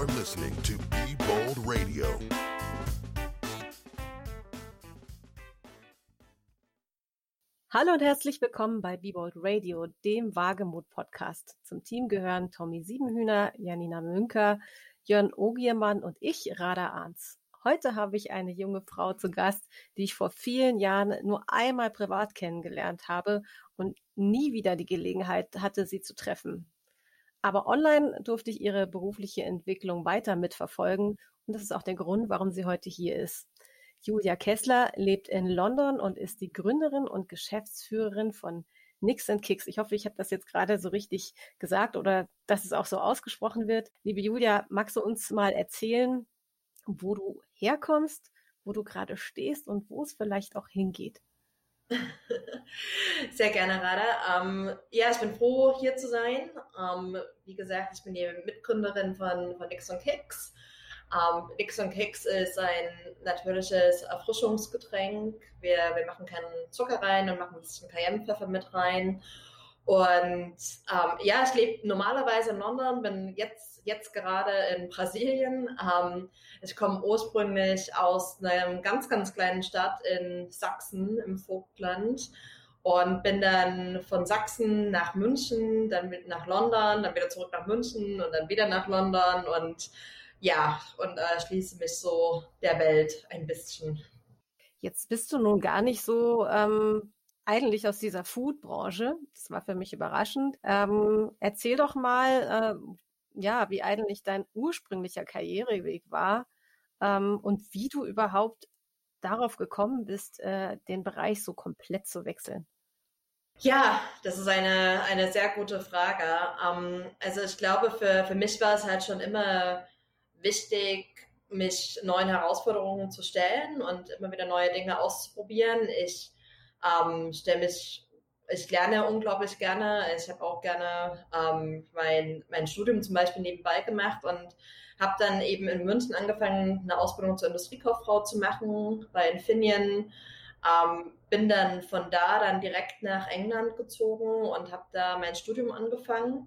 You're listening to Be Bold Radio. Hallo und herzlich willkommen bei Be Bold Radio, dem Wagemut-Podcast. Zum Team gehören Tommy Siebenhühner, Janina Münker, Jörn Ogiermann und ich, Rada Arns. Heute habe ich eine junge Frau zu Gast, die ich vor vielen Jahren nur einmal privat kennengelernt habe und nie wieder die Gelegenheit hatte, sie zu treffen. Aber online durfte ich ihre berufliche Entwicklung weiter mitverfolgen und das ist auch der Grund, warum sie heute hier ist. Julia Kessler lebt in London und ist die Gründerin und Geschäftsführerin von Nix and Kicks. Ich hoffe, ich habe das jetzt gerade so richtig gesagt oder dass es auch so ausgesprochen wird. Liebe Julia, magst du uns mal erzählen, wo du herkommst, wo du gerade stehst und wo es vielleicht auch hingeht? Sehr gerne, Rada. Ähm, ja, ich bin froh, hier zu sein. Ähm, wie gesagt, ich bin die Mitgründerin von, von Nix Kicks. Ähm, Nix Kicks ist ein natürliches Erfrischungsgetränk. Wir, wir machen keinen Zucker rein und machen ein bisschen Cayennepfeffer mit rein. Und ähm, ja, ich lebe normalerweise in London, bin jetzt, jetzt gerade in Brasilien. Ähm, ich komme ursprünglich aus einer ganz, ganz kleinen Stadt in Sachsen im Vogtland und bin dann von Sachsen nach München, dann mit nach London, dann wieder zurück nach München und dann wieder nach London und ja, und äh, schließe mich so der Welt ein bisschen. Jetzt bist du nun gar nicht so ähm, eigentlich aus dieser Food-Branche. Das war für mich überraschend. Ähm, erzähl doch mal, äh, ja, wie eigentlich dein ursprünglicher Karriereweg war ähm, und wie du überhaupt darauf gekommen bist, äh, den Bereich so komplett zu wechseln. Ja, das ist eine, eine sehr gute Frage. Ähm, also ich glaube, für, für mich war es halt schon immer wichtig, mich neuen Herausforderungen zu stellen und immer wieder neue Dinge auszuprobieren. Ich ähm, stelle mich, ich lerne unglaublich gerne. Ich habe auch gerne ähm, mein, mein Studium zum Beispiel nebenbei gemacht und habe dann eben in München angefangen, eine Ausbildung zur Industriekauffrau zu machen bei Infineon. Ähm, bin dann von da dann direkt nach England gezogen und habe da mein Studium angefangen.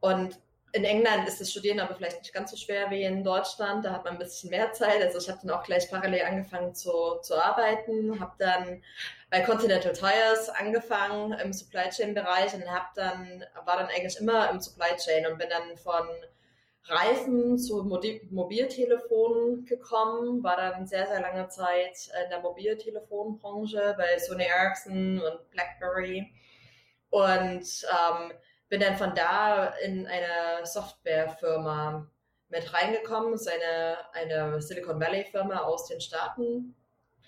Und in England ist das Studieren aber vielleicht nicht ganz so schwer wie in Deutschland. Da hat man ein bisschen mehr Zeit. Also ich habe dann auch gleich parallel angefangen zu, zu arbeiten, habe dann bei Continental Tires angefangen im Supply Chain Bereich und habe dann war dann eigentlich immer im Supply Chain und bin dann von Reifen zu Mobiltelefonen gekommen, war dann sehr, sehr lange Zeit in der Mobiltelefonbranche bei Sony Ericsson und BlackBerry und ähm, bin dann von da in eine Softwarefirma mit reingekommen. Es ist eine, eine Silicon Valley Firma aus den Staaten.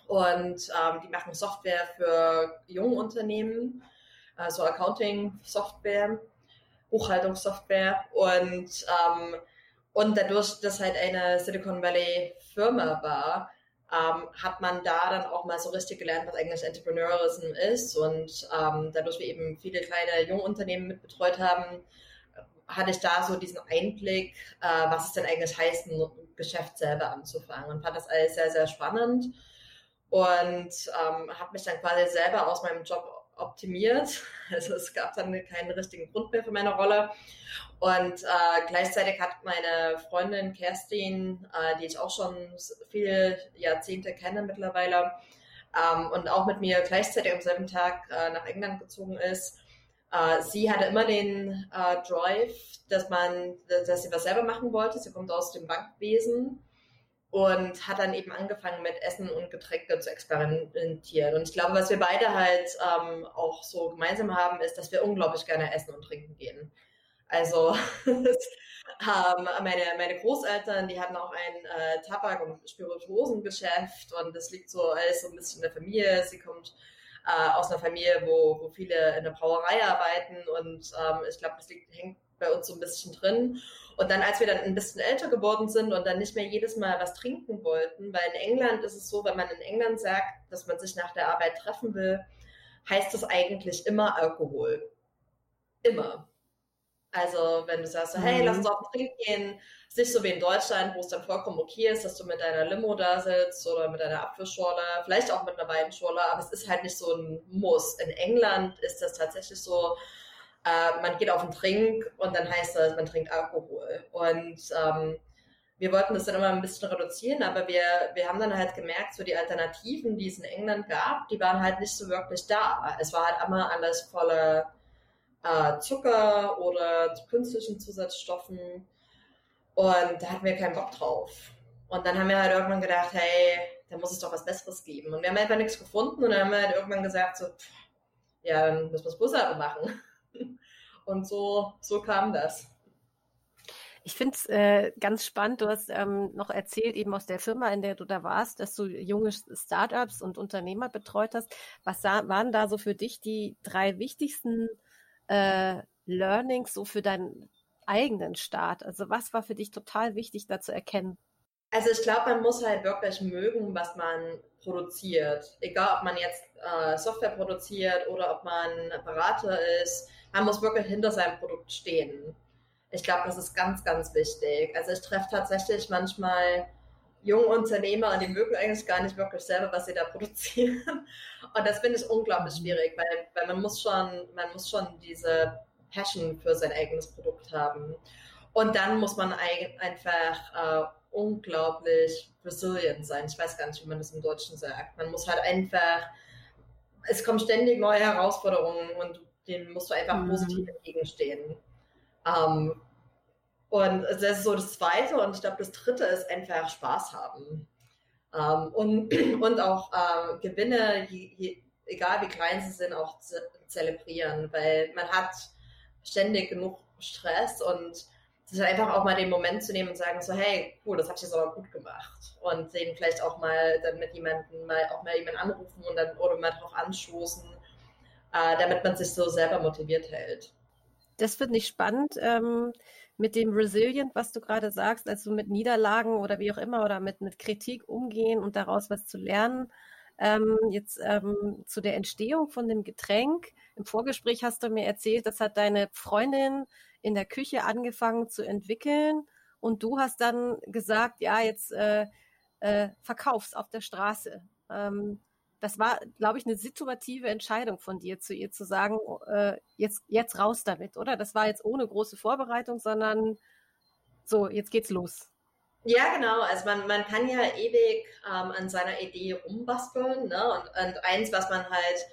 Und ähm, die machen Software für junge Unternehmen, also Accounting-Software, Buchhaltungssoftware. Und, ähm, und dadurch, dass halt eine Silicon Valley Firma war, ähm, hat man da dann auch mal so richtig gelernt, was eigentlich Entrepreneurism ist. Und ähm, dadurch wir eben viele kleine Jungunternehmen mit betreut haben, hatte ich da so diesen Einblick, äh, was es denn eigentlich heißt, ein Geschäft selber anzufangen und fand das alles sehr, sehr spannend und ähm, habe mich dann quasi selber aus meinem Job optimiert. Also es gab dann keinen richtigen Grund mehr für meine Rolle. Und äh, gleichzeitig hat meine Freundin Kerstin, äh, die ich auch schon viele Jahrzehnte kenne mittlerweile, ähm, und auch mit mir gleichzeitig am selben Tag äh, nach England gezogen ist, äh, sie hatte immer den äh, Drive, dass man, dass sie was selber machen wollte. Sie kommt aus dem Bankwesen und hat dann eben angefangen mit Essen und Getränke zu experimentieren. Und ich glaube, was wir beide halt ähm, auch so gemeinsam haben, ist, dass wir unglaublich gerne essen und trinken gehen. Also ähm, meine, meine Großeltern, die hatten auch ein äh, Tabak- und Spirituosengeschäft und das liegt so alles so ein bisschen in der Familie. Sie kommt äh, aus einer Familie, wo, wo viele in der Brauerei arbeiten und ähm, ich glaube, das liegt, hängt bei uns so ein bisschen drin. Und dann, als wir dann ein bisschen älter geworden sind und dann nicht mehr jedes Mal was trinken wollten, weil in England ist es so, wenn man in England sagt, dass man sich nach der Arbeit treffen will, heißt das eigentlich immer Alkohol. Immer. Also, wenn du sagst, so, hey, lass uns mhm. auf den Trink gehen, ist nicht so wie in Deutschland, wo es dann vollkommen okay ist, dass du mit deiner Limo da sitzt oder mit deiner Apfelschorle, vielleicht auch mit einer Weinschorle, aber es ist halt nicht so ein Muss. In England ist das tatsächlich so, äh, man geht auf den Trink und dann heißt das, man trinkt Alkohol. Und ähm, wir wollten das dann immer ein bisschen reduzieren, aber wir, wir haben dann halt gemerkt, so die Alternativen, die es in England gab, die waren halt nicht so wirklich da. Es war halt immer alles voller äh, Zucker oder künstlichen Zusatzstoffen und da hatten wir keinen Bock drauf. Und dann haben wir halt irgendwann gedacht, hey, da muss es doch was Besseres geben. Und wir haben einfach nichts gefunden und dann haben wir halt irgendwann gesagt, so, pff, ja, dann müssen wir es Bussard machen. Und so, so kam das. Ich finde es äh, ganz spannend. Du hast ähm, noch erzählt, eben aus der Firma, in der du da warst, dass du junge Startups und Unternehmer betreut hast. Was waren da so für dich die drei wichtigsten äh, Learnings so für deinen eigenen Start? Also was war für dich total wichtig, da zu erkennen? Also ich glaube, man muss halt wirklich mögen, was man produziert. Egal, ob man jetzt äh, Software produziert oder ob man Berater ist. Man muss wirklich hinter seinem Produkt stehen. Ich glaube, das ist ganz, ganz wichtig. Also ich treffe tatsächlich manchmal junge Unternehmer und die mögen eigentlich gar nicht wirklich selber, was sie da produzieren. Und das finde ich unglaublich schwierig, weil, weil man muss schon, man muss schon diese Passion für sein eigenes Produkt haben. Und dann muss man einfach äh, unglaublich resilient sein. Ich weiß gar nicht, wie man das im Deutschen sagt. Man muss halt einfach, es kommen ständig neue Herausforderungen und denen musst du einfach mhm. positiv entgegenstehen. Ähm, und das ist so das Zweite und ich glaube, das Dritte ist einfach Spaß haben. Ähm, und, und auch äh, Gewinne, je, je, egal wie klein sie sind, auch ze zelebrieren, weil man hat ständig genug Stress und sich einfach auch mal den Moment zu nehmen und sagen so, hey, cool, das habe ich jetzt aber gut gemacht. Und den vielleicht auch mal dann mit jemandem mal auch mal jemanden anrufen und dann oder mal drauf anstoßen, äh, damit man sich so selber motiviert hält. Das finde ich spannend. Ähm, mit dem Resilient, was du gerade sagst, also mit Niederlagen oder wie auch immer oder mit, mit Kritik umgehen und daraus was zu lernen. Ähm, jetzt ähm, zu der Entstehung von dem Getränk. Im Vorgespräch hast du mir erzählt, das hat deine Freundin in der Küche angefangen zu entwickeln und du hast dann gesagt, ja, jetzt äh, äh, verkaufst auf der Straße. Ähm, das war, glaube ich, eine situative Entscheidung von dir, zu ihr zu sagen, äh, jetzt, jetzt raus damit, oder? Das war jetzt ohne große Vorbereitung, sondern so, jetzt geht's los. Ja, genau. Also man, man kann ja ewig ähm, an seiner Idee rumbasteln. Ne? Und, und eins, was man halt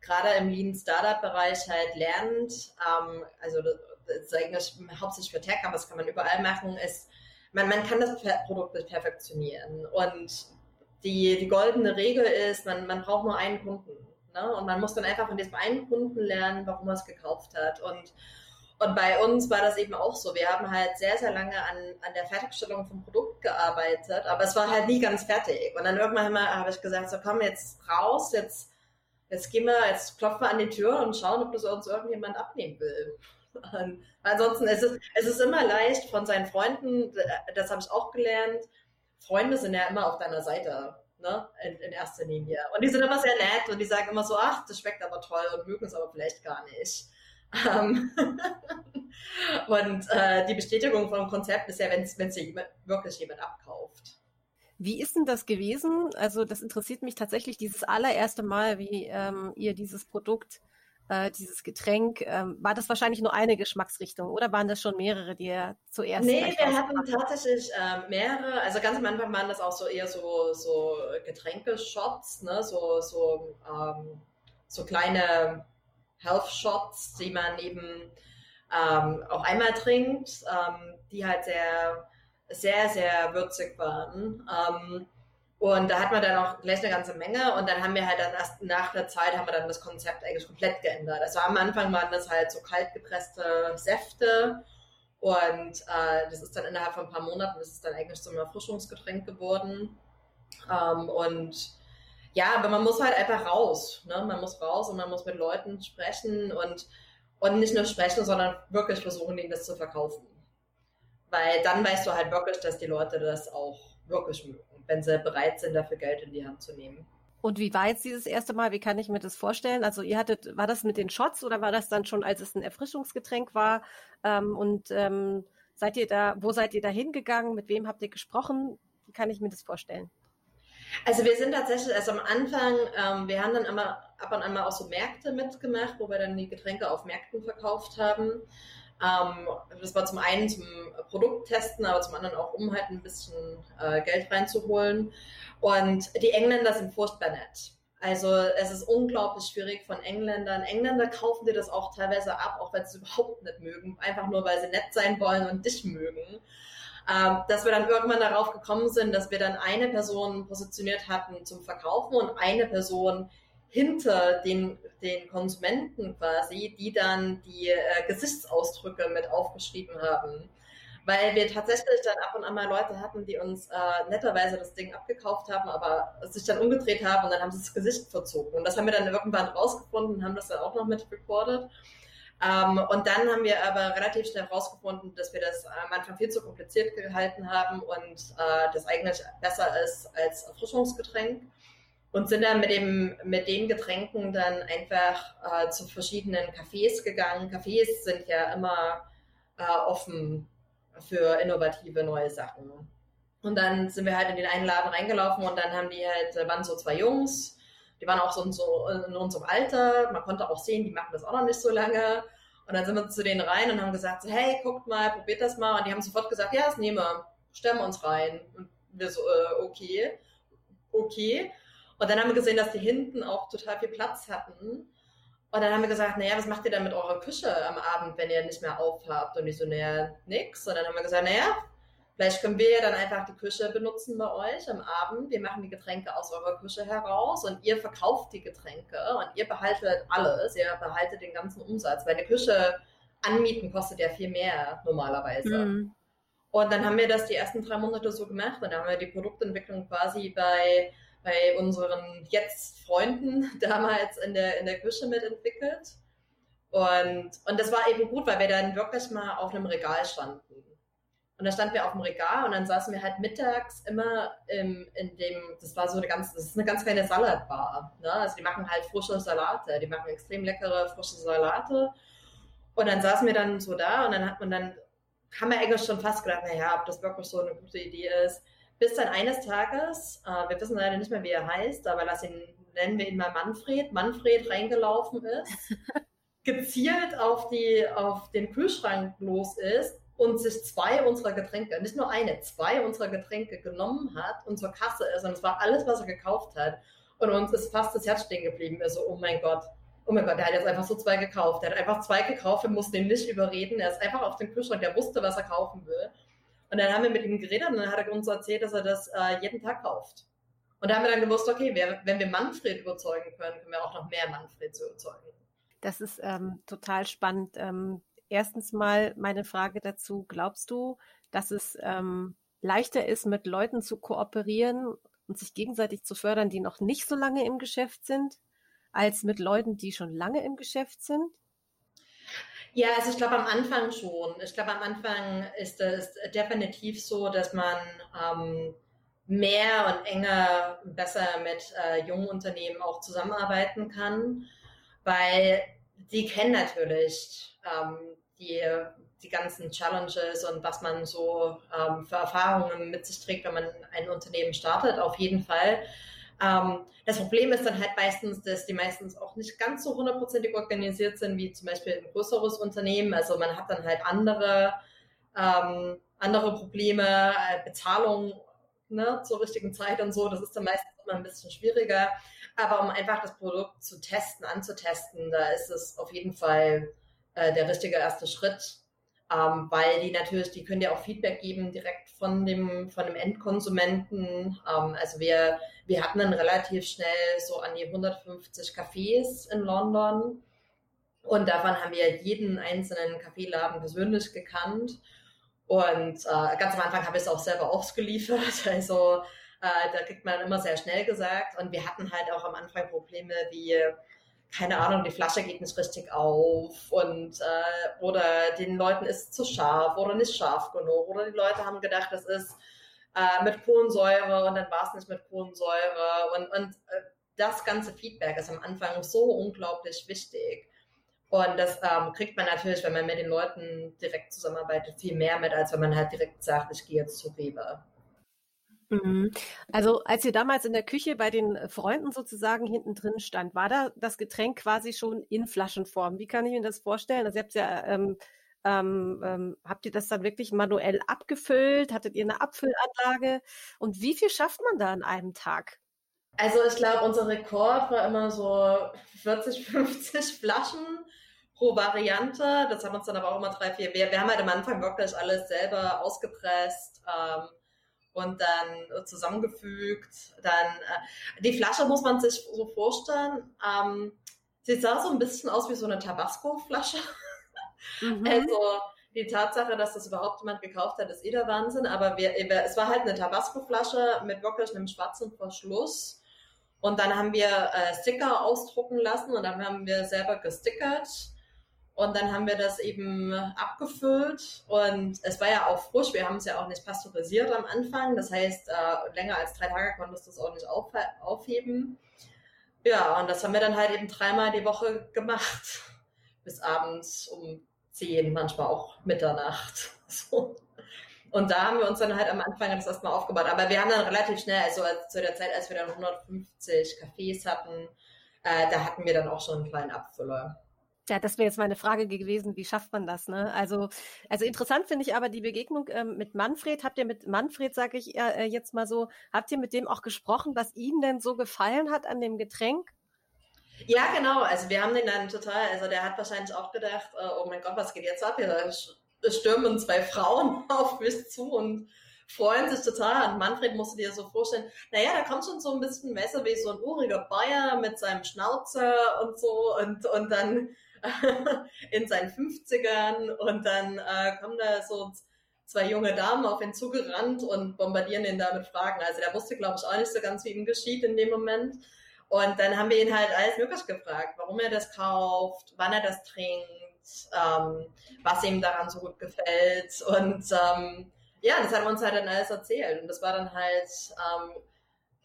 gerade im Lean Startup Bereich halt lernt, ähm, also das ist eigentlich hauptsächlich für Tech, aber das kann man überall machen, ist, man, man kann das Produkt perfektionieren. Und die, die goldene Regel ist, man, man braucht nur einen Kunden. Ne? Und man muss dann einfach von diesem einen Kunden lernen, warum er es gekauft hat. Und, und bei uns war das eben auch so. Wir haben halt sehr, sehr lange an, an der Fertigstellung vom Produkt gearbeitet, aber es war halt nie ganz fertig. Und dann irgendwann habe ich gesagt, so komm jetzt raus, jetzt, jetzt gehen wir, jetzt klopfen wir an die Tür und schauen, ob das uns irgendjemand abnehmen will. Und ansonsten ist es, es ist immer leicht von seinen Freunden, das habe ich auch gelernt, Freunde sind ja immer auf deiner Seite, ne, in, in, erster Linie. Und die sind immer sehr nett und die sagen immer so, ach, das schmeckt aber toll und mögen es aber vielleicht gar nicht. Ähm, und äh, die Bestätigung vom Konzept ist ja, wenn es jemand, wirklich jemand abkauft. Wie ist denn das gewesen? Also das interessiert mich tatsächlich dieses allererste Mal, wie ähm, ihr dieses Produkt äh, dieses Getränk. Ähm, war das wahrscheinlich nur eine Geschmacksrichtung oder waren das schon mehrere, die ihr zuerst? Nee, wir hatten tatsächlich äh, mehrere. Also ganz am Anfang waren das auch so eher so, so Getränkeshots, ne? so, so, ähm, so kleine Health-Shots, die man eben ähm, auch einmal trinkt, ähm, die halt sehr, sehr, sehr würzig waren. Ähm, und da hat man dann auch gleich eine ganze Menge und dann haben wir halt dann erst nach der Zeit haben wir dann das Konzept eigentlich komplett geändert. Also am Anfang waren das halt so kalt gepresste Säfte und äh, das ist dann innerhalb von ein paar Monaten das ist dann eigentlich ein Erfrischungsgetränk geworden. Ähm, und ja, aber man muss halt einfach raus. Ne? Man muss raus und man muss mit Leuten sprechen und, und nicht nur sprechen, sondern wirklich versuchen, ihnen das zu verkaufen. Weil dann weißt du halt wirklich, dass die Leute das auch wirklich mögen wenn sie bereit sind, dafür Geld in die Hand zu nehmen. Und wie war jetzt dieses erste Mal? Wie kann ich mir das vorstellen? Also ihr hattet, war das mit den Shots oder war das dann schon, als es ein Erfrischungsgetränk war? Ähm, und ähm, seid ihr da, wo seid ihr da hingegangen? Mit wem habt ihr gesprochen? Wie kann ich mir das vorstellen? Also wir sind tatsächlich, also am Anfang, ähm, wir haben dann immer ab und an mal auch so Märkte mitgemacht, wo wir dann die Getränke auf Märkten verkauft haben. Ähm, das war zum einen zum Produkttesten, aber zum anderen auch, um halt ein bisschen äh, Geld reinzuholen. Und die Engländer sind furchtbar nett. Also es ist unglaublich schwierig von Engländern. Engländer kaufen dir das auch teilweise ab, auch wenn sie es überhaupt nicht mögen, einfach nur weil sie nett sein wollen und dich mögen. Ähm, dass wir dann irgendwann darauf gekommen sind, dass wir dann eine Person positioniert hatten zum Verkaufen und eine Person hinter den, den Konsumenten quasi, die dann die äh, Gesichtsausdrücke mit aufgeschrieben haben. Weil wir tatsächlich dann ab und an mal Leute hatten, die uns äh, netterweise das Ding abgekauft haben, aber sich dann umgedreht haben und dann haben sie das Gesicht verzogen. Und das haben wir dann irgendwann rausgefunden und haben das dann auch noch mit recorded. Ähm, und dann haben wir aber relativ schnell herausgefunden, dass wir das am Anfang viel zu kompliziert gehalten haben und äh, das eigentlich besser ist als Erfrischungsgetränk und sind dann mit, dem, mit den Getränken dann einfach äh, zu verschiedenen Cafés gegangen. Cafés sind ja immer äh, offen für innovative neue Sachen. Und dann sind wir halt in den einen Laden reingelaufen und dann haben die halt, da waren so zwei Jungs, die waren auch so in, so in unserem Alter. Man konnte auch sehen, die machen das auch noch nicht so lange. Und dann sind wir zu denen rein und haben gesagt, so, hey, guckt mal, probiert das mal. Und die haben sofort gesagt, ja, das nehmen wir, stellen wir uns rein. Und wir so, äh, okay, okay. Und dann haben wir gesehen, dass die hinten auch total viel Platz hatten. Und dann haben wir gesagt, naja, was macht ihr dann mit eurer Küche am Abend, wenn ihr nicht mehr aufhabt? Und die so, naja, nix. Und dann haben wir gesagt, naja, Vielleicht können wir ja dann einfach die Küche benutzen bei euch am Abend. Wir machen die Getränke aus eurer Küche heraus und ihr verkauft die Getränke und ihr behaltet alles. Ihr behaltet den ganzen Umsatz, weil eine Küche anmieten kostet ja viel mehr normalerweise. Mhm. Und dann haben wir das die ersten drei Monate so gemacht und dann haben wir die Produktentwicklung quasi bei, bei unseren jetzt Freunden damals in der, in der Küche mitentwickelt. Und, und das war eben gut, weil wir dann wirklich mal auf einem Regal standen. Und da standen wir auf dem Regal und dann saßen wir halt mittags immer im, in dem, das war so eine ganz, das ist eine ganz kleine Salatbar. Ne? Also die machen halt frische Salate, die machen extrem leckere frische Salate. Und dann saßen wir dann so da und dann hat man dann, haben wir eigentlich schon fast gedacht, naja, ob das wirklich so eine gute Idee ist. Bis dann eines Tages, äh, wir wissen leider nicht mehr, wie er heißt, aber lass ihn, nennen wir ihn mal Manfred, Manfred reingelaufen ist, gezielt auf, die, auf den Kühlschrank los ist und sich zwei unserer Getränke, nicht nur eine, zwei unserer Getränke genommen hat und zur Kasse ist und es war alles, was er gekauft hat. Und uns ist fast das Herz stehen geblieben. Er so, oh mein Gott, oh mein Gott, der hat jetzt einfach so zwei gekauft. Der hat einfach zwei gekauft, wir mussten ihn nicht überreden. Er ist einfach auf den Kühlschrank, der wusste, was er kaufen will. Und dann haben wir mit ihm geredet und dann hat er uns erzählt, dass er das äh, jeden Tag kauft. Und da haben wir dann gewusst, okay, wir, wenn wir Manfred überzeugen können, können wir auch noch mehr Manfred zu überzeugen. Das ist ähm, total spannend. Ähm, erstens mal meine Frage dazu, glaubst du, dass es ähm, leichter ist, mit Leuten zu kooperieren und sich gegenseitig zu fördern, die noch nicht so lange im Geschäft sind, als mit Leuten, die schon lange im Geschäft sind? Ja, also ich glaube am Anfang schon. Ich glaube am Anfang ist es definitiv so, dass man ähm, mehr und enger, besser mit äh, jungen Unternehmen auch zusammenarbeiten kann, weil die kennen natürlich ähm, die, die ganzen Challenges und was man so ähm, für Erfahrungen mit sich trägt, wenn man ein Unternehmen startet, auf jeden Fall. Ähm, das Problem ist dann halt meistens, dass die meistens auch nicht ganz so hundertprozentig organisiert sind, wie zum Beispiel ein größeres Unternehmen. Also man hat dann halt andere, ähm, andere Probleme, äh, Bezahlung ne, zur richtigen Zeit und so. Das ist dann meistens immer ein bisschen schwieriger. Aber um einfach das Produkt zu testen, anzutesten, da ist es auf jeden Fall äh, der richtige erste Schritt, ähm, weil die natürlich, die können ja auch Feedback geben direkt von dem, von dem Endkonsumenten. Ähm, also wir, wir hatten dann relativ schnell so an die 150 Cafés in London und davon haben wir jeden einzelnen Kaffeeladen persönlich gekannt. Und äh, ganz am Anfang habe ich es auch selber ausgeliefert. Also äh, da kriegt man immer sehr schnell gesagt. Und wir hatten halt auch am Anfang Probleme wie keine Ahnung, die Flasche geht nicht richtig auf und äh, oder den Leuten ist zu scharf oder nicht scharf genug oder die Leute haben gedacht, das ist äh, mit Kohlensäure und dann war es nicht mit Kohlensäure und, und äh, das ganze Feedback ist am Anfang so unglaublich wichtig. Und das ähm, kriegt man natürlich, wenn man mit den Leuten direkt zusammenarbeitet, viel mehr mit, als wenn man halt direkt sagt, ich gehe jetzt zu Rewe. Mhm. Also als ihr damals in der Küche bei den Freunden sozusagen hinten drin stand, war da das Getränk quasi schon in Flaschenform? Wie kann ich mir das vorstellen? Also ihr habt ja ähm, Ähm, ähm, habt ihr das dann wirklich manuell abgefüllt? Hattet ihr eine Abfüllanlage? Und wie viel schafft man da an einem Tag? Also ich glaube, unser Rekord war immer so 40, 50 Flaschen pro Variante. Das haben uns dann aber auch immer drei, vier. Wir, wir haben halt am Anfang wirklich alles selber ausgepresst. Ähm, und dann zusammengefügt. Dann äh, die Flasche muss man sich so vorstellen. Ähm, sie sah so ein bisschen aus wie so eine Tabasco-Flasche. Mhm. Also die Tatsache, dass das überhaupt jemand gekauft hat, ist eh der Wahnsinn. Aber wir, es war halt eine Tabasco-Flasche mit wirklich einem schwarzen Verschluss. Und dann haben wir äh, Sticker ausdrucken lassen und dann haben wir selber gestickert. Und dann haben wir das eben abgefüllt und es war ja auch frisch. Wir haben es ja auch nicht pasteurisiert am Anfang. Das heißt, äh, länger als drei Tage konntest du es auch nicht auf, aufheben. Ja, und das haben wir dann halt eben dreimal die Woche gemacht. Bis abends um zehn, manchmal auch Mitternacht. So. Und da haben wir uns dann halt am Anfang das erstmal aufgebaut. Aber wir haben dann relativ schnell, also zu der Zeit, als wir dann 150 Cafés hatten, äh, da hatten wir dann auch schon einen kleinen Abfüller. Ja, das wäre jetzt meine Frage gewesen, wie schafft man das? Ne? Also, also interessant finde ich aber die Begegnung ähm, mit Manfred. Habt ihr mit Manfred, sage ich äh, jetzt mal so, habt ihr mit dem auch gesprochen, was ihm denn so gefallen hat an dem Getränk? Ja, genau. Also wir haben den dann total, also der hat wahrscheinlich auch gedacht, äh, oh mein Gott, was geht jetzt ab? Hier stürmen zwei Frauen auf mich zu und freuen sich total. Und Manfred musste dir so vorstellen, naja, da kommt schon so ein bisschen Messer wie so ein uriger Bayer mit seinem Schnauzer und so und, und dann in seinen 50ern und dann äh, kommen da so zwei junge Damen auf ihn zugerannt und bombardieren ihn da mit Fragen. Also der wusste, glaube ich, auch nicht so ganz, wie ihm geschieht in dem Moment. Und dann haben wir ihn halt alles möglich gefragt, warum er das kauft, wann er das trinkt, ähm, was ihm daran so gut gefällt. Und ähm, ja, das hat er uns halt dann alles erzählt. Und das war dann halt ähm,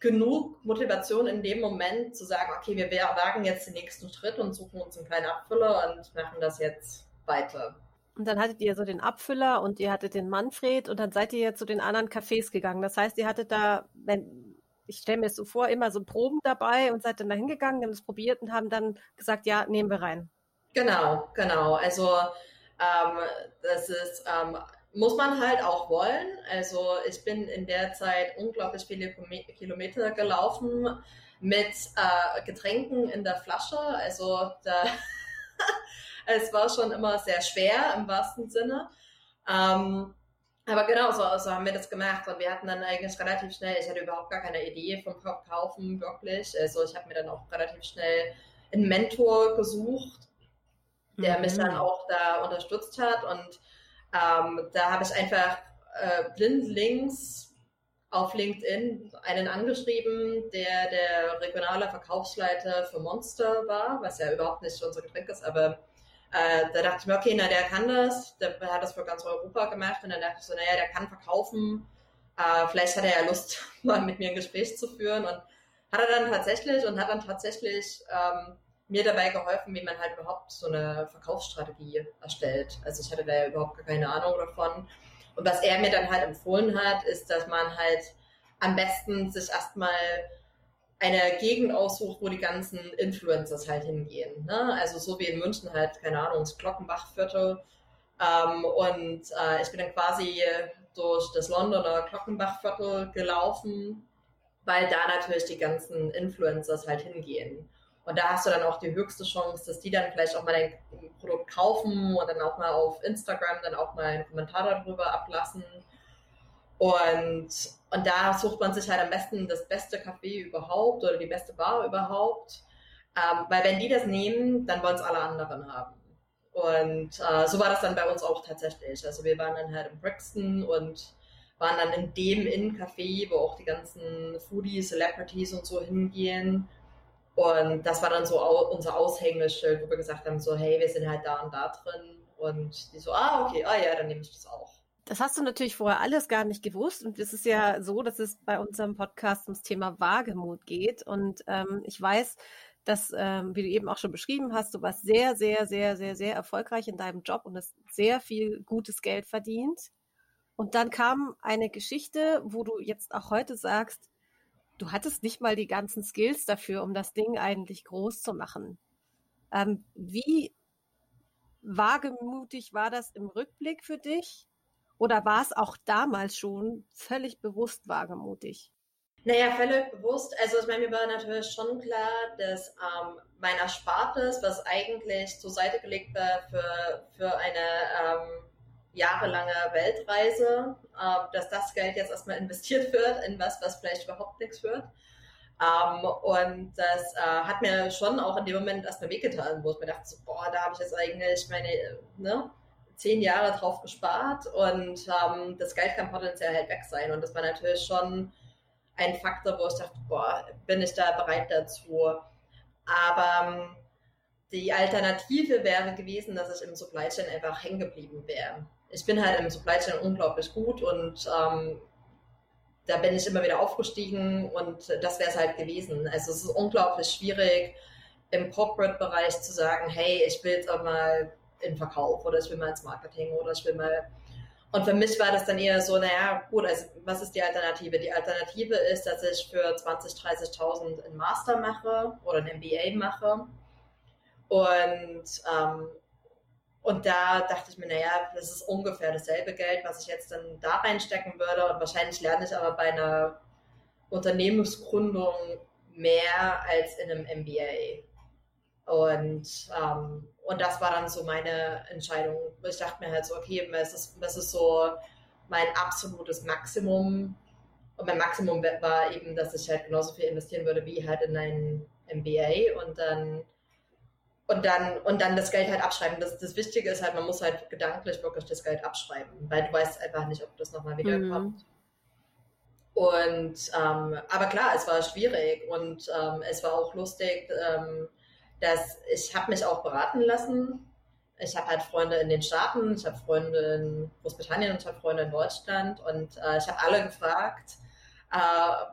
genug Motivation in dem Moment zu sagen, okay, wir wagen jetzt den nächsten Schritt und suchen uns einen kleinen Abfüller und machen das jetzt weiter. Und dann hattet ihr so den Abfüller und ihr hattet den Manfred und dann seid ihr zu den anderen Cafés gegangen. Das heißt, ihr hattet da, wenn, ich stelle mir es so vor, immer so Proben dabei und seid dann da hingegangen, haben es probiert und haben dann gesagt, ja, nehmen wir rein. Genau, genau. Also ähm, das ist ähm, muss man halt auch wollen. Also ich bin in der Zeit unglaublich viele Kilometer gelaufen mit äh, Getränken in der Flasche. Also da, es war schon immer sehr schwer im wahrsten Sinne. Ähm, aber genau, so, so, haben wir das gemacht und wir hatten dann eigentlich relativ schnell, ich hatte überhaupt gar keine Idee vom Kaufen wirklich. Also ich habe mir dann auch relativ schnell einen Mentor gesucht, der mhm. mich dann auch da unterstützt hat und ähm, da habe ich einfach äh, blindlings auf LinkedIn einen angeschrieben, der der regionale Verkaufsleiter für Monster war, was ja überhaupt nicht unser Getränk ist, aber äh, da dachte ich mir, okay, na, der kann das, der hat das für ganz Europa gemacht und dann dachte ich so, naja, der kann verkaufen, äh, vielleicht hat er ja Lust, mal mit mir ein Gespräch zu führen und hat er dann tatsächlich und hat dann tatsächlich ähm, mir dabei geholfen, wie man halt überhaupt so eine Verkaufsstrategie erstellt. Also ich hatte da ja überhaupt keine Ahnung davon. Und was er mir dann halt empfohlen hat, ist, dass man halt am besten sich erstmal eine Gegend aussucht, wo die ganzen Influencers halt hingehen. Ne? Also so wie in München halt, keine Ahnung, das Glockenbachviertel. Ähm, und äh, ich bin dann quasi durch das Londoner Glockenbachviertel gelaufen, weil da natürlich die ganzen Influencers halt hingehen. Und da hast du dann auch die höchste Chance, dass die dann vielleicht auch mal dein Produkt kaufen und dann auch mal auf Instagram dann auch mal einen Kommentar darüber ablassen. Und, und da sucht man sich halt am besten das beste Café überhaupt oder die beste Bar überhaupt. Ähm, weil wenn die das nehmen, dann wollen es alle anderen haben. Und äh, so war das dann bei uns auch tatsächlich. Also wir waren dann halt in Brixton und waren dann in dem Inn-Café, wo auch die ganzen Foodies, Celebrities und so hingehen. Und das war dann so unser Aushängeschild, wo wir gesagt haben, so, hey, wir sind halt da und da drin. Und die so, ah, okay, ah ja, dann nehme ich das auch. Das hast du natürlich vorher alles gar nicht gewusst. Und es ist ja so, dass es bei unserem Podcast ums Thema Wagemut geht. Und ähm, ich weiß, dass, ähm, wie du eben auch schon beschrieben hast, du warst sehr, sehr, sehr, sehr, sehr erfolgreich in deinem Job und hast sehr viel gutes Geld verdient. Und dann kam eine Geschichte, wo du jetzt auch heute sagst, du hattest nicht mal die ganzen Skills dafür, um das Ding eigentlich groß zu machen. Ähm, wie, wagemutig war das im Rückblick für dich? Oder war es auch damals schon völlig bewusst wagemutig? Naja, völlig bewusst. Also ich meine, mir war natürlich schon klar, dass ähm, mein Erspartes, was eigentlich zur Seite gelegt war für, für eine ähm, jahrelange Weltreise, äh, dass das Geld jetzt erstmal investiert wird in was, was vielleicht überhaupt nichts wird. Ähm, und das äh, hat mir schon auch in dem Moment erstmal wehgetan, wo ich mir dachte, so, boah, da habe ich jetzt eigentlich meine ne, zehn Jahre drauf gespart und ähm, das Geld kann potenziell halt weg sein. Und das war natürlich schon ein Faktor, wo ich dachte, boah, bin ich da bereit dazu. Aber ähm, die Alternative wäre gewesen, dass ich im Supply Chain einfach hängen geblieben wäre. Ich bin halt im Supply Chain unglaublich gut und ähm, da bin ich immer wieder aufgestiegen und das wäre es halt gewesen. Also es ist unglaublich schwierig im Corporate-Bereich zu sagen, hey, ich will jetzt auch mal in Verkauf oder ich will mal ins Marketing oder ich will mal und für mich war das dann eher so, naja, gut, also was ist die Alternative? Die Alternative ist, dass ich für 20.000, 30.000 einen Master mache oder ein MBA mache. Und, ähm, und da dachte ich mir, naja, das ist ungefähr dasselbe Geld, was ich jetzt dann da reinstecken würde. Und wahrscheinlich lerne ich aber bei einer Unternehmensgründung mehr als in einem MBA. Und, ähm, und das war dann so meine Entscheidung. Ich dachte mir halt so, okay, das ist, das ist so mein absolutes Maximum. Und mein Maximum war eben, dass ich halt genauso viel investieren würde wie halt in ein MBA und dann und dann und dann das Geld halt abschreiben. Das, das Wichtige ist halt, man muss halt gedanklich wirklich das Geld abschreiben, weil du weißt einfach nicht, ob das nochmal wiederkommt. Mhm. Und ähm, aber klar, es war schwierig und ähm, es war auch lustig. Ähm, dass ich habe mich auch beraten lassen. Ich habe halt Freunde in den Staaten, ich habe Freunde in Großbritannien und ich habe Freunde in Deutschland und äh, ich habe alle gefragt, äh,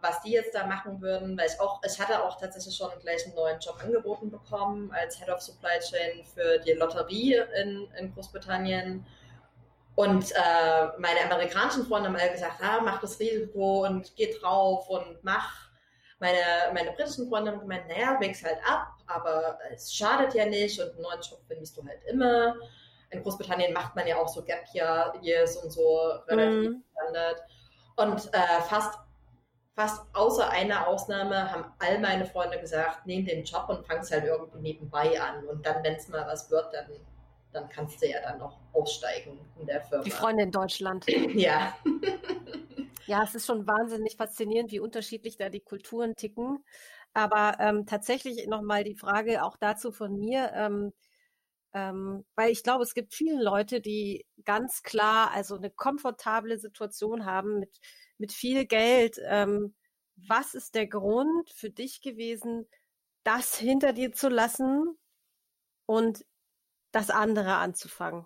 was die jetzt da machen würden, weil ich auch, ich hatte auch tatsächlich schon gleich einen neuen Job angeboten bekommen als Head of Supply Chain für die Lotterie in, in Großbritannien. Und äh, meine amerikanischen Freunde haben alle gesagt, ah, mach das Risiko und geh drauf und mach. Meine, meine britischen Freunde haben gemeint, naja, wächst halt ab, aber es schadet ja nicht und einen neuen Job findest du halt immer. In Großbritannien macht man ja auch so Gap Years und so relativ mhm. Standard. Und äh, fast, fast außer einer Ausnahme haben all meine Freunde gesagt, nehm den Job und fang's halt irgendwie nebenbei an. Und dann, wenn es mal was wird, dann, dann kannst du ja dann noch aussteigen in der Firma. Die Freunde in Deutschland. ja. Ja, es ist schon wahnsinnig faszinierend, wie unterschiedlich da die Kulturen ticken. Aber ähm, tatsächlich nochmal die Frage auch dazu von mir, ähm, ähm, weil ich glaube, es gibt viele Leute, die ganz klar also eine komfortable Situation haben mit, mit viel Geld. Ähm, was ist der Grund für dich gewesen, das hinter dir zu lassen und das andere anzufangen?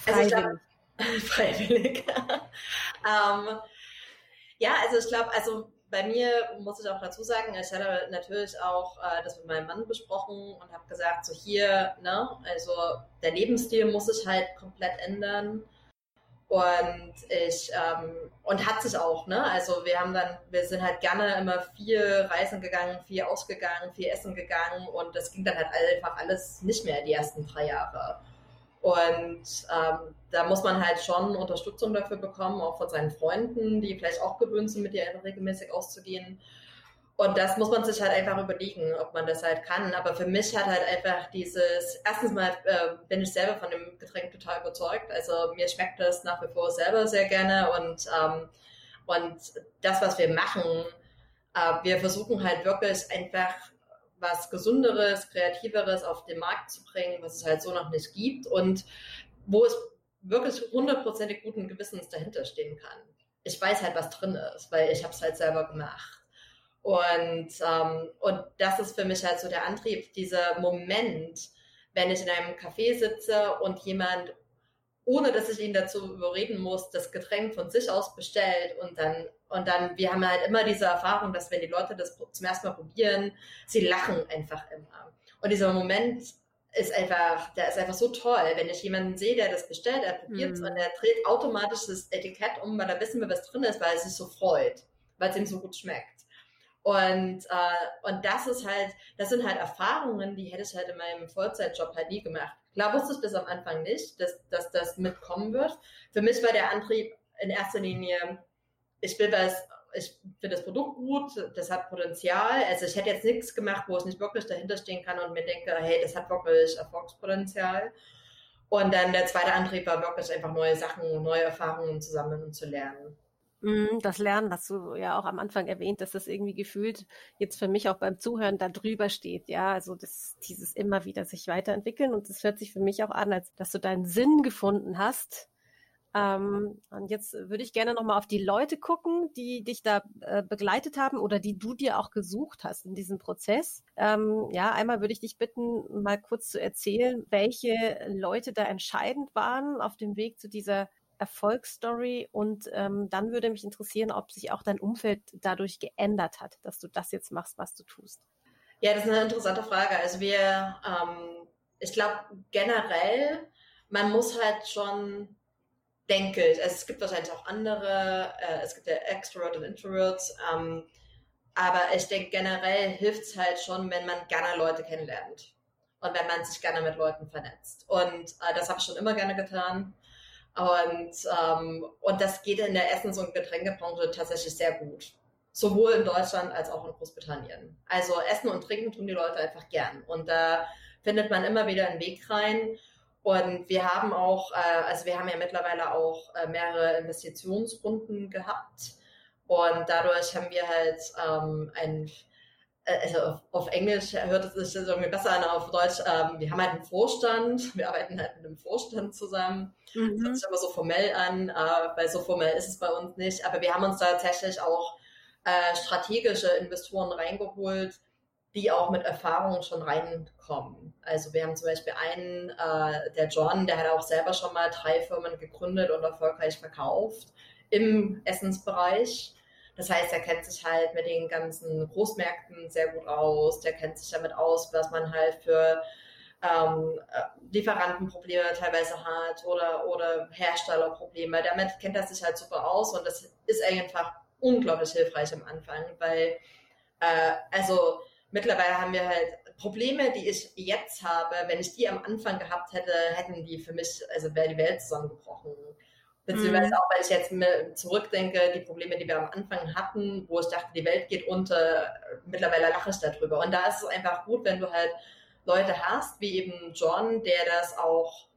Freiwillig. Also Freiwillig. ähm, ja, also ich glaube, also bei mir muss ich auch dazu sagen, ich hatte natürlich auch äh, das mit meinem Mann besprochen und habe gesagt, so hier, ne, also der Lebensstil muss sich halt komplett ändern. Und ich, ähm, und hat sich auch, ne? Also wir haben dann, wir sind halt gerne immer viel reisen gegangen, viel ausgegangen, viel essen gegangen und das ging dann halt einfach alles nicht mehr die ersten drei Jahre. Und ähm, da muss man halt schon Unterstützung dafür bekommen, auch von seinen Freunden, die vielleicht auch gewöhnt sind, mit dir regelmäßig auszugehen. Und das muss man sich halt einfach überlegen, ob man das halt kann. Aber für mich hat halt einfach dieses, erstens mal äh, bin ich selber von dem Getränk total überzeugt. Also mir schmeckt das nach wie vor selber sehr gerne. Und, ähm, und das, was wir machen, äh, wir versuchen halt wirklich einfach was Gesunderes, Kreativeres auf den Markt zu bringen, was es halt so noch nicht gibt und wo es wirklich hundertprozentig guten Gewissens dahinter stehen kann. Ich weiß halt, was drin ist, weil ich habe es halt selber gemacht. Und, ähm, und das ist für mich halt so der Antrieb, dieser Moment, wenn ich in einem Café sitze und jemand, ohne dass ich ihn dazu überreden muss, das Getränk von sich aus bestellt und dann und dann, wir haben halt immer diese Erfahrung, dass wenn die Leute das zum ersten Mal probieren, sie lachen einfach immer. Und dieser Moment ist einfach, der ist einfach so toll. Wenn ich jemanden sehe, der das bestellt, er probiert es mm. und er dreht automatisch das Etikett um, weil da wissen wir, was drin ist, weil es sich so freut, weil es ihm so gut schmeckt. Und, äh, und das ist halt, das sind halt Erfahrungen, die hätte ich halt in meinem Vollzeitjob halt nie gemacht. Klar wusste ich das am Anfang nicht, dass, dass das mitkommen wird. Für mich war der Antrieb in erster Linie, ich will was, ich finde das Produkt gut, das hat Potenzial. Also ich hätte jetzt nichts gemacht, wo ich nicht wirklich dahinter stehen kann und mir denke, hey, das hat wirklich Erfolgspotenzial. Und dann der zweite Antrieb war wirklich einfach neue Sachen, neue Erfahrungen zusammen zu lernen. Mhm, das Lernen, was du ja auch am Anfang erwähnt, dass das irgendwie gefühlt jetzt für mich auch beim Zuhören da drüber steht. Ja, also das, dieses immer wieder sich weiterentwickeln und das hört sich für mich auch an, als dass du deinen Sinn gefunden hast. Ähm, und jetzt würde ich gerne nochmal auf die Leute gucken, die dich da äh, begleitet haben oder die du dir auch gesucht hast in diesem Prozess. Ähm, ja, einmal würde ich dich bitten, mal kurz zu erzählen, welche Leute da entscheidend waren auf dem Weg zu dieser Erfolgsstory und ähm, dann würde mich interessieren, ob sich auch dein Umfeld dadurch geändert hat, dass du das jetzt machst, was du tust. Ja, das ist eine interessante Frage. Also wir, ähm, ich glaube generell, man muss halt schon, denke ich, also es gibt wahrscheinlich auch andere, äh, es gibt ja Extrovert und Introverts, ähm, aber ich denke generell hilft es halt schon, wenn man gerne Leute kennenlernt und wenn man sich gerne mit Leuten vernetzt. Und äh, das habe ich schon immer gerne getan. Und, ähm, und das geht in der Essens- und Getränkebranche tatsächlich sehr gut. Sowohl in Deutschland als auch in Großbritannien. Also Essen und Trinken tun die Leute einfach gern. Und da findet man immer wieder einen Weg rein. Und wir haben auch, äh, also wir haben ja mittlerweile auch äh, mehrere Investitionsrunden gehabt. Und dadurch haben wir halt ähm, ein also auf, auf, Englisch hört es sich irgendwie besser an, auf Deutsch, ähm, wir haben halt einen Vorstand, wir arbeiten halt mit einem Vorstand zusammen. Mhm. Das hört sich aber so formell an, äh, weil so formell ist es bei uns nicht. Aber wir haben uns da tatsächlich auch äh, strategische Investoren reingeholt, die auch mit Erfahrungen schon reinkommen. Also wir haben zum Beispiel einen, äh, der John, der hat auch selber schon mal drei Firmen gegründet und erfolgreich verkauft im Essensbereich. Das heißt, er kennt sich halt mit den ganzen Großmärkten sehr gut aus. Der kennt sich damit aus, was man halt für ähm, äh, Lieferantenprobleme teilweise hat oder, oder Herstellerprobleme. Damit kennt er sich halt super aus und das ist einfach unglaublich hilfreich am Anfang, weil äh, also mittlerweile haben wir halt Probleme, die ich jetzt habe, wenn ich die am Anfang gehabt hätte, hätten die für mich, also wäre die Welt zusammengebrochen. Beziehungsweise mhm. auch, weil ich jetzt zurückdenke, die Probleme, die wir am Anfang hatten, wo ich dachte, die Welt geht unter, mittlerweile lache ich darüber. Und da ist es einfach gut, wenn du halt Leute hast, wie eben John, der das auch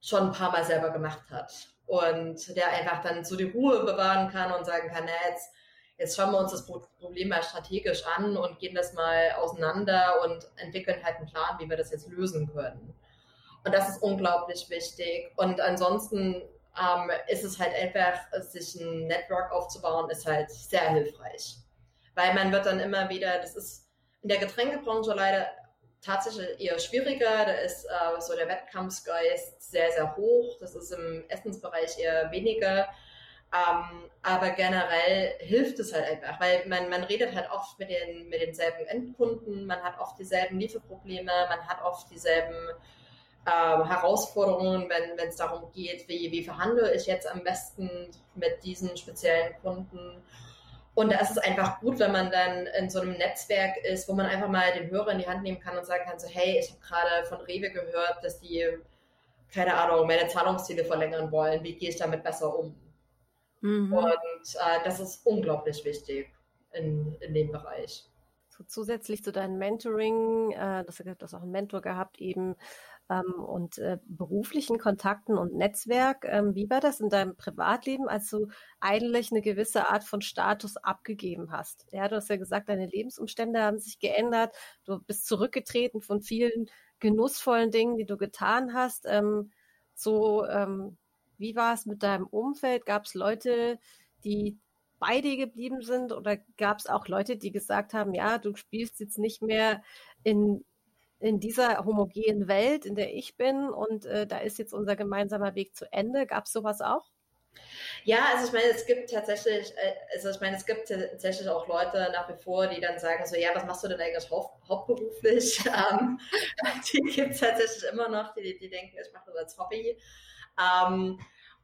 schon ein paar Mal selber gemacht hat. Und der einfach dann so die Ruhe bewahren kann und sagen kann, na, jetzt, jetzt schauen wir uns das Problem mal strategisch an und gehen das mal auseinander und entwickeln halt einen Plan, wie wir das jetzt lösen können. Und das ist unglaublich wichtig. Und ansonsten ähm, ist es halt einfach, sich ein Network aufzubauen, ist halt sehr hilfreich. Weil man wird dann immer wieder, das ist in der Getränkebranche leider tatsächlich eher schwieriger. Da ist äh, so der Wettkampfsgeist sehr, sehr hoch. Das ist im Essensbereich eher weniger. Ähm, aber generell hilft es halt einfach, weil man, man redet halt oft mit, den, mit denselben Endkunden, man hat oft dieselben Lieferprobleme, man hat oft dieselben äh, Herausforderungen, wenn es darum geht, wie, wie verhandle ich jetzt am besten mit diesen speziellen Kunden. Und da ist es einfach gut, wenn man dann in so einem Netzwerk ist, wo man einfach mal den Hörer in die Hand nehmen kann und sagen kann, so hey, ich habe gerade von Rewe gehört, dass die, keine Ahnung, meine Zahlungsziele verlängern wollen. Wie gehe ich damit besser um? Mhm. Und äh, das ist unglaublich wichtig in, in dem Bereich. So, zusätzlich zu deinem Mentoring, äh, das, du hast auch einen Mentor gehabt, eben ähm, und äh, beruflichen Kontakten und Netzwerk. Ähm, wie war das in deinem Privatleben, als du eigentlich eine gewisse Art von Status abgegeben hast? Ja, du hast ja gesagt, deine Lebensumstände haben sich geändert. Du bist zurückgetreten von vielen genussvollen Dingen, die du getan hast. Ähm, so, ähm, wie war es mit deinem Umfeld? Gab es Leute, die bei dir geblieben sind oder gab es auch Leute, die gesagt haben, ja, du spielst jetzt nicht mehr in in dieser homogenen Welt, in der ich bin und äh, da ist jetzt unser gemeinsamer Weg zu Ende. Gab es sowas auch? Ja, also ich meine, es gibt tatsächlich, äh, also ich meine, es gibt tatsächlich auch Leute nach wie vor, die dann sagen so, ja, was machst du denn eigentlich haupt, hauptberuflich? ähm, die gibt es tatsächlich immer noch, die, die denken, ich mache das als Hobby. Ähm,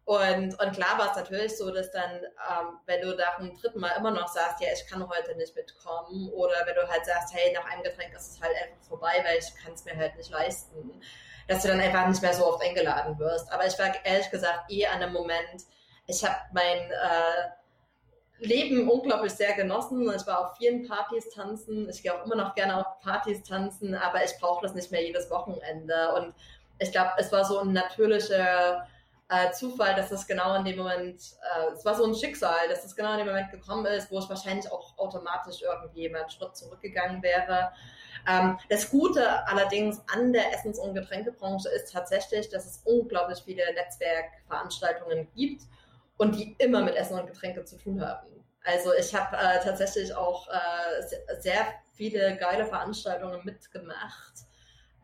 und, und klar war es natürlich so, dass dann, ähm, wenn du nach dem dritten Mal immer noch sagst, ja, ich kann heute nicht mitkommen, oder wenn du halt sagst, hey, nach einem Getränk ist es halt einfach vorbei, weil ich kann es mir halt nicht leisten, dass du dann einfach nicht mehr so oft eingeladen wirst. Aber ich war ehrlich gesagt eh an einem Moment, ich habe mein äh, Leben unglaublich sehr genossen. Ich war auf vielen Partys tanzen. Ich gehe auch immer noch gerne auf Partys tanzen, aber ich brauche das nicht mehr jedes Wochenende. Und ich glaube, es war so ein natürlicher äh, Zufall, dass es genau in dem Moment, äh, es war so ein Schicksal, dass es genau in dem Moment gekommen ist, wo ich wahrscheinlich auch automatisch irgendwie mal einen Schritt zurückgegangen wäre. Ähm, das Gute allerdings an der Essens- und Getränkebranche ist tatsächlich, dass es unglaublich viele Netzwerkveranstaltungen gibt und die immer mit Essen und Getränke zu tun haben. Also ich habe äh, tatsächlich auch äh, sehr viele geile Veranstaltungen mitgemacht,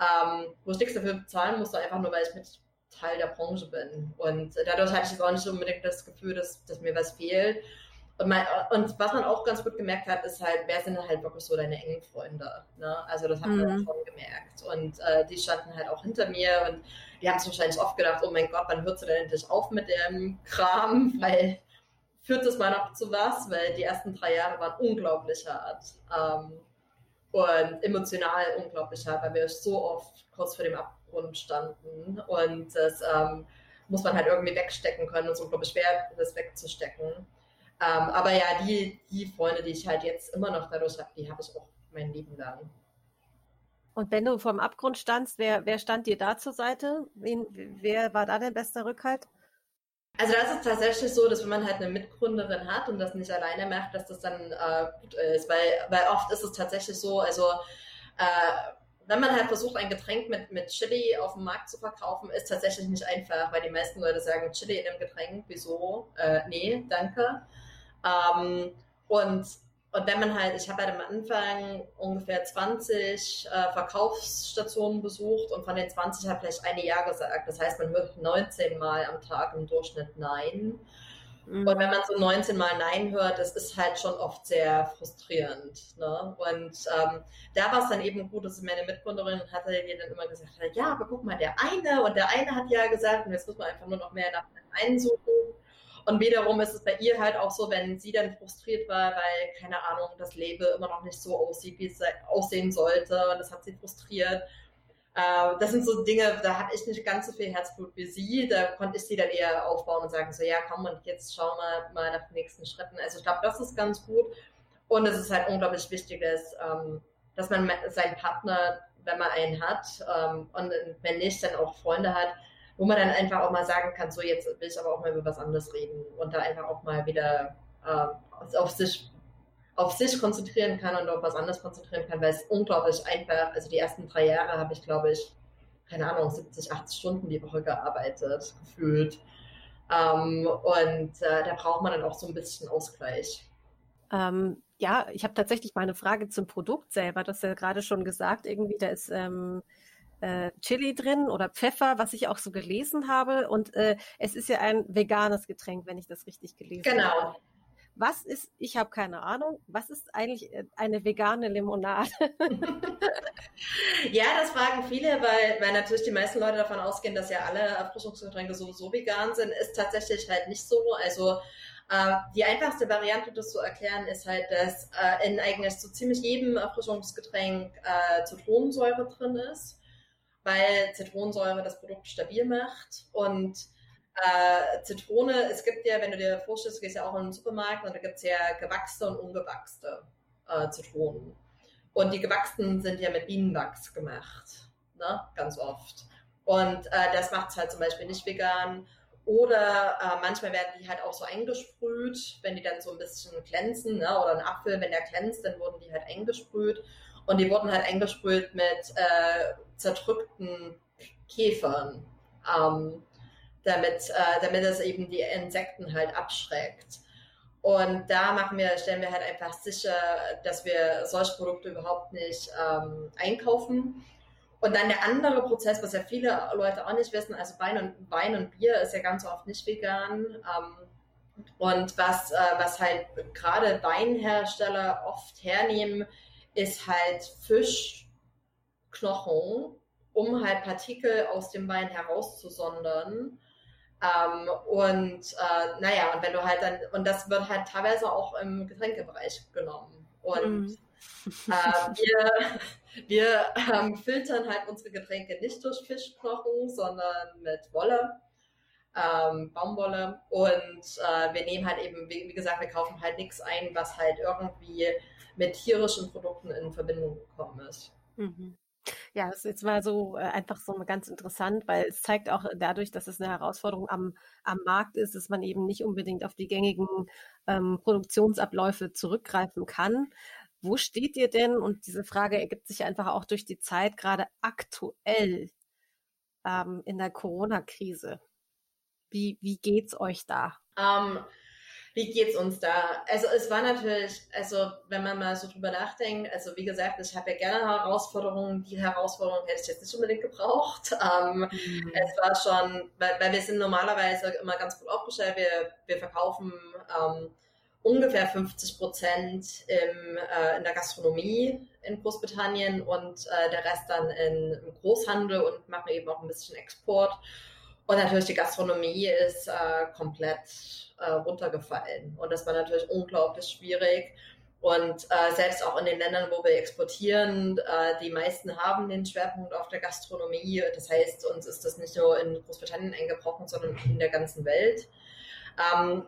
ähm, wo ich nichts dafür bezahlen musste, einfach nur weil ich mit Teil der Branche bin. Und dadurch hatte ich jetzt auch nicht unbedingt das Gefühl, dass, dass mir was fehlt. Und, mein, und, was man auch ganz gut gemerkt hat, ist halt, wer sind halt wirklich so deine engen Freunde. Ne? Also das haben mhm. wir schon gemerkt. Und äh, die standen halt auch hinter mir und die haben es wahrscheinlich oft gedacht, oh mein Gott, wann hört sie denn endlich auf mit dem Kram? Weil führt das mal noch zu was? Weil die ersten drei Jahre waren unglaublich hart. Ähm, und emotional unglaublich hart, weil wir so oft kurz vor dem Abgrund standen. Und das ähm, muss man halt irgendwie wegstecken können und so, glaube ich, schwer, das wegzustecken. Ähm, aber ja, die, die Freunde, die ich halt jetzt immer noch dadurch habe, die habe ich auch mein Leben lang. Und wenn du vom Abgrund standst, wer, wer stand dir da zur Seite? Wen, wer war da dein bester Rückhalt? Also das ist tatsächlich so, dass wenn man halt eine Mitgründerin hat und das nicht alleine macht, dass das dann äh, gut ist, weil, weil oft ist es tatsächlich so, also äh, wenn man halt versucht, ein Getränk mit, mit Chili auf dem Markt zu verkaufen, ist tatsächlich nicht einfach, weil die meisten Leute sagen, Chili in einem Getränk, wieso? Äh, nee, danke. Ähm, und, und wenn man halt, ich habe halt am Anfang ungefähr 20 äh, Verkaufsstationen besucht und von den 20 hat vielleicht eine Ja gesagt. Das heißt, man hört 19 Mal am Tag im Durchschnitt Nein. Mhm. Und wenn man so 19 Mal Nein hört, das ist halt schon oft sehr frustrierend. Ne? Und ähm, da war es dann eben gut, dass meine Mitgründerin hatte die dann immer gesagt, ja, aber guck mal, der eine und der eine hat ja gesagt, und jetzt muss man einfach nur noch mehr nach dem einen suchen. Und wiederum ist es bei ihr halt auch so, wenn sie dann frustriert war, weil, keine Ahnung, das Label immer noch nicht so aussieht, wie es aussehen sollte. Und das hat sie frustriert. Äh, das sind so Dinge, da habe ich nicht ganz so viel Herzblut wie sie. Da konnte ich sie dann eher aufbauen und sagen, so, ja, komm, und jetzt schauen wir mal nach den nächsten Schritten. Also ich glaube, das ist ganz gut. Und es ist halt unglaublich wichtig, dass, ähm, dass man seinen Partner, wenn man einen hat, ähm, und wenn nicht, dann auch Freunde hat, wo man dann einfach auch mal sagen kann, so jetzt will ich aber auch mal über was anderes reden und da einfach auch mal wieder äh, auf sich auf sich konzentrieren kann und auf was anderes konzentrieren kann, weil es unglaublich einfach, also die ersten drei Jahre habe ich, glaube ich, keine Ahnung, 70, 80 Stunden die Woche gearbeitet, gefühlt. Ähm, und äh, da braucht man dann auch so ein bisschen Ausgleich. Ähm, ja, ich habe tatsächlich mal eine Frage zum Produkt selber. Das hast ja gerade schon gesagt, irgendwie, da ist ähm, äh, Chili drin oder Pfeffer, was ich auch so gelesen habe. Und äh, es ist ja ein veganes Getränk, wenn ich das richtig gelesen genau. habe. Genau. Was ist, ich habe keine Ahnung, was ist eigentlich äh, eine vegane Limonade? ja, das fragen viele, weil, weil natürlich die meisten Leute davon ausgehen, dass ja alle Erfrischungsgetränke sowieso vegan sind. Ist tatsächlich halt nicht so. Also äh, die einfachste Variante, das zu erklären, ist halt, dass äh, in eigentlich so ziemlich jedem Erfrischungsgetränk äh, Zitronensäure drin ist weil Zitronensäure das Produkt stabil macht und äh, Zitrone, es gibt ja, wenn du dir vorstellst, du gehst ja auch in den Supermarkt und da gibt es ja gewachste und ungewachste äh, Zitronen. Und die gewachsenen sind ja mit Bienenwachs gemacht, ne? ganz oft. Und äh, das macht es halt zum Beispiel nicht vegan. Oder äh, manchmal werden die halt auch so eingesprüht, wenn die dann so ein bisschen glänzen, ne? oder ein Apfel, wenn der glänzt, dann wurden die halt eingesprüht. Und die wurden halt eingesprüht mit äh, zerdrückten Käfern, ähm, damit, äh, damit es eben die Insekten halt abschreckt. Und da machen wir, stellen wir halt einfach sicher, dass wir solche Produkte überhaupt nicht ähm, einkaufen. Und dann der andere Prozess, was ja viele Leute auch nicht wissen, also Wein und, Wein und Bier ist ja ganz oft nicht vegan. Ähm, und was, äh, was halt gerade Weinhersteller oft hernehmen, ist halt Fischknochen, um halt Partikel aus dem Wein herauszusondern. Ähm, und äh, naja, und wenn du halt dann, und das wird halt teilweise auch im Getränkebereich genommen. Und mhm. äh, wir wir ähm, filtern halt unsere Getränke nicht durch Fischknochen, sondern mit Wolle, ähm, Baumwolle. Und äh, wir nehmen halt eben, wie, wie gesagt, wir kaufen halt nichts ein, was halt irgendwie mit tierischen Produkten in Verbindung gekommen ist. Mhm. Ja, das ist jetzt mal so äh, einfach so ganz interessant, weil es zeigt auch dadurch, dass es eine Herausforderung am, am Markt ist, dass man eben nicht unbedingt auf die gängigen ähm, Produktionsabläufe zurückgreifen kann. Wo steht ihr denn? Und diese Frage ergibt sich einfach auch durch die Zeit, gerade aktuell ähm, in der Corona-Krise. Wie, wie geht's euch da? Um, ähm, wie geht's uns da? Also es war natürlich, also wenn man mal so drüber nachdenkt, also wie gesagt, ich habe ja gerne Herausforderungen. Die Herausforderungen hätte ich jetzt nicht unbedingt gebraucht. Ähm, mhm. Es war schon, weil, weil wir sind normalerweise immer ganz gut aufgestellt. Wir, wir verkaufen ähm, ungefähr 50 Prozent im, äh, in der Gastronomie in Großbritannien und äh, der Rest dann in, im Großhandel und machen eben auch ein bisschen Export. Und natürlich die Gastronomie ist äh, komplett äh, runtergefallen. Und das war natürlich unglaublich schwierig. Und äh, selbst auch in den Ländern, wo wir exportieren, äh, die meisten haben den Schwerpunkt auf der Gastronomie. Das heißt, uns ist das nicht nur in Großbritannien eingebrochen, sondern in der ganzen Welt. Ähm,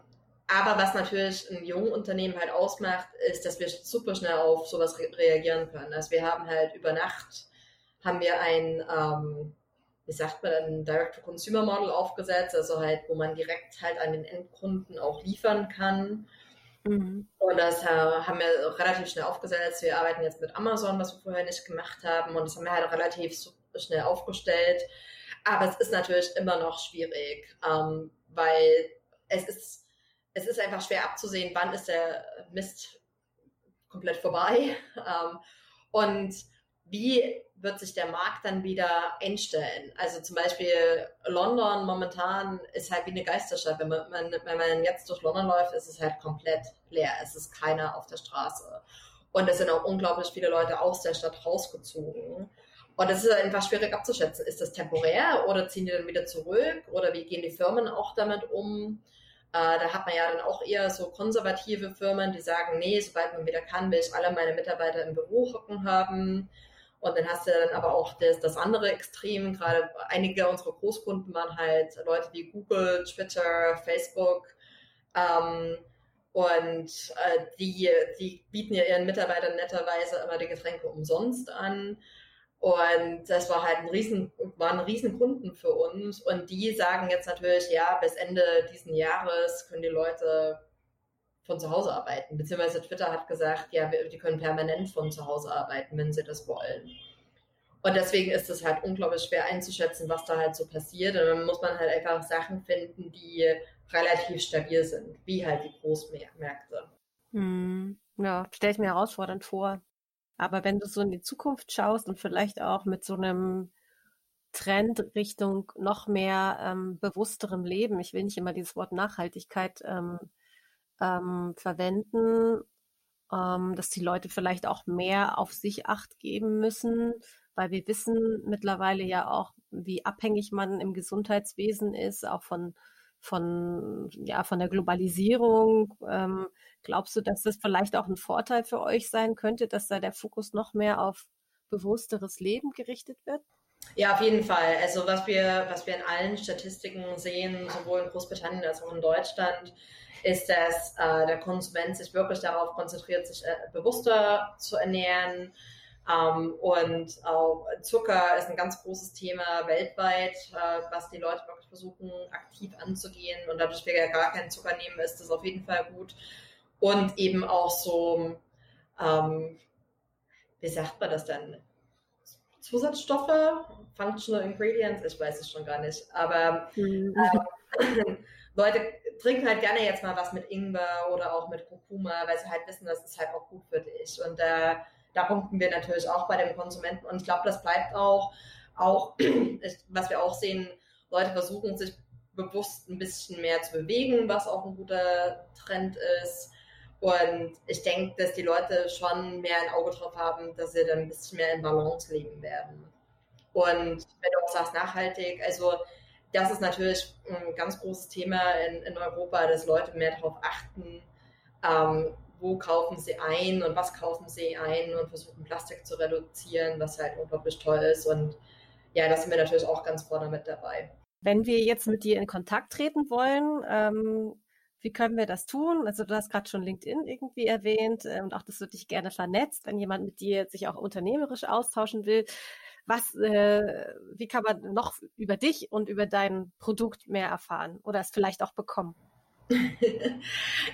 aber was natürlich ein jungen Unternehmen halt ausmacht, ist, dass wir super schnell auf sowas re reagieren können. Also wir haben halt über Nacht haben wir ein, ähm, wie sagt man, ein Direct-to-Consumer-Model aufgesetzt, also halt, wo man direkt halt an den Endkunden auch liefern kann. Mhm. Und das äh, haben wir relativ schnell aufgesetzt. Wir arbeiten jetzt mit Amazon, was wir vorher nicht gemacht haben. Und das haben wir halt relativ schnell aufgestellt. Aber es ist natürlich immer noch schwierig, ähm, weil es ist es ist einfach schwer abzusehen, wann ist der Mist komplett vorbei ähm, und wie wird sich der Markt dann wieder einstellen. Also zum Beispiel London momentan ist halt wie eine Geisterstadt. Wenn man, wenn man jetzt durch London läuft, ist es halt komplett leer. Es ist keiner auf der Straße. Und es sind auch unglaublich viele Leute aus der Stadt rausgezogen. Und es ist einfach schwierig abzuschätzen. Ist das temporär oder ziehen die dann wieder zurück? Oder wie gehen die Firmen auch damit um? Äh, da hat man ja dann auch eher so konservative Firmen, die sagen, nee, sobald man wieder kann, will ich alle meine Mitarbeiter im Büro hocken haben. Und dann hast du dann aber auch das, das andere Extrem. Gerade einige unserer Großkunden waren halt Leute wie Google, Twitter, Facebook. Ähm, und äh, die, die bieten ja ihren Mitarbeitern netterweise immer die Getränke umsonst an. Und das war halt ein riesen, waren Riesenkunden für uns. Und die sagen jetzt natürlich, ja, bis Ende diesen Jahres können die Leute von zu Hause arbeiten. Beziehungsweise Twitter hat gesagt, ja, die können permanent von zu Hause arbeiten, wenn sie das wollen. Und deswegen ist es halt unglaublich schwer einzuschätzen, was da halt so passiert. Und dann muss man halt einfach Sachen finden, die relativ stabil sind, wie halt die Großmärkte. Hm. Ja, stelle ich mir herausfordernd vor. Aber wenn du so in die Zukunft schaust und vielleicht auch mit so einem Trend Richtung noch mehr ähm, bewussterem Leben, ich will nicht immer dieses Wort Nachhaltigkeit ähm, ähm, verwenden, ähm, dass die Leute vielleicht auch mehr auf sich acht geben müssen, weil wir wissen mittlerweile ja auch, wie abhängig man im Gesundheitswesen ist, auch von von, ja, von der Globalisierung. Ähm, glaubst du, dass das vielleicht auch ein Vorteil für euch sein könnte, dass da der Fokus noch mehr auf bewussteres Leben gerichtet wird? Ja, auf jeden Fall. Also was wir, was wir in allen Statistiken sehen, sowohl in Großbritannien als auch in Deutschland, ist, dass äh, der Konsument sich wirklich darauf konzentriert, sich äh, bewusster zu ernähren, ähm, und auch Zucker ist ein ganz großes Thema weltweit, äh, was die Leute wirklich versuchen, aktiv anzugehen. Und dadurch, wir ja gar keinen Zucker nehmen, ist das auf jeden Fall gut. Und eben auch so, ähm, wie sagt man das denn? Zusatzstoffe, Functional Ingredients, ich weiß es schon gar nicht. Aber ähm, Leute trinken halt gerne jetzt mal was mit Ingwer oder auch mit Kurkuma, weil sie halt wissen, das ist halt auch gut für dich. Und äh, da punkten wir natürlich auch bei den Konsumenten und ich glaube, das bleibt auch, auch, was wir auch sehen, Leute versuchen sich bewusst ein bisschen mehr zu bewegen, was auch ein guter Trend ist. Und ich denke, dass die Leute schon mehr ein Auge drauf haben, dass sie dann ein bisschen mehr in Balance leben werden. Und wenn du auch sagst, nachhaltig, also das ist natürlich ein ganz großes Thema in, in Europa, dass Leute mehr darauf achten, ähm, wo kaufen sie ein und was kaufen sie ein und versuchen Plastik zu reduzieren, was halt unglaublich toll ist. Und ja, da sind wir natürlich auch ganz vorne mit dabei. Wenn wir jetzt mit dir in Kontakt treten wollen, ähm, wie können wir das tun? Also du hast gerade schon LinkedIn irgendwie erwähnt äh, und auch, dass du dich gerne vernetzt, wenn jemand mit dir sich auch unternehmerisch austauschen will. Was, äh, wie kann man noch über dich und über dein Produkt mehr erfahren oder es vielleicht auch bekommen?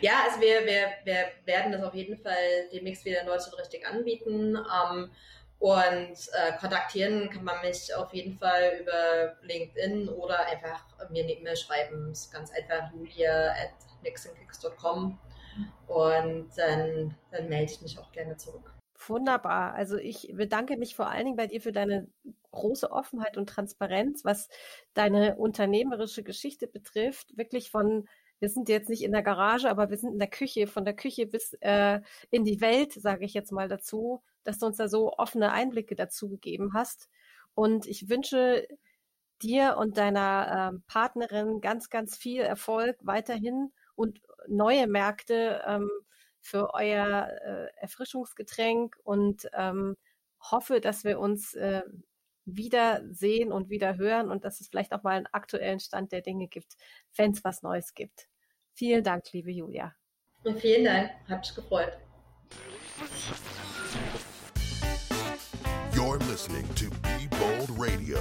ja, also wir, wir, wir werden das auf jeden Fall demnächst wieder in Deutschland richtig anbieten. Ähm, und äh, kontaktieren kann man mich auf jeden Fall über LinkedIn oder einfach mir eine E-Mail schreiben. Ist ganz einfach julia at nixonkicks.com und dann, dann melde ich mich auch gerne zurück. Wunderbar. Also ich bedanke mich vor allen Dingen bei dir für deine große Offenheit und Transparenz, was deine unternehmerische Geschichte betrifft. Wirklich von wir sind jetzt nicht in der Garage, aber wir sind in der Küche, von der Küche bis äh, in die Welt, sage ich jetzt mal dazu, dass du uns da so offene Einblicke dazu gegeben hast. Und ich wünsche dir und deiner ähm, Partnerin ganz, ganz viel Erfolg weiterhin und neue Märkte ähm, für euer äh, Erfrischungsgetränk und ähm, hoffe, dass wir uns äh, wieder sehen und wieder hören und dass es vielleicht auch mal einen aktuellen Stand der Dinge gibt, wenn es was Neues gibt. Vielen Dank, liebe Julia. Und vielen Dank, hat mich gefreut. You're listening to Be Bold Radio.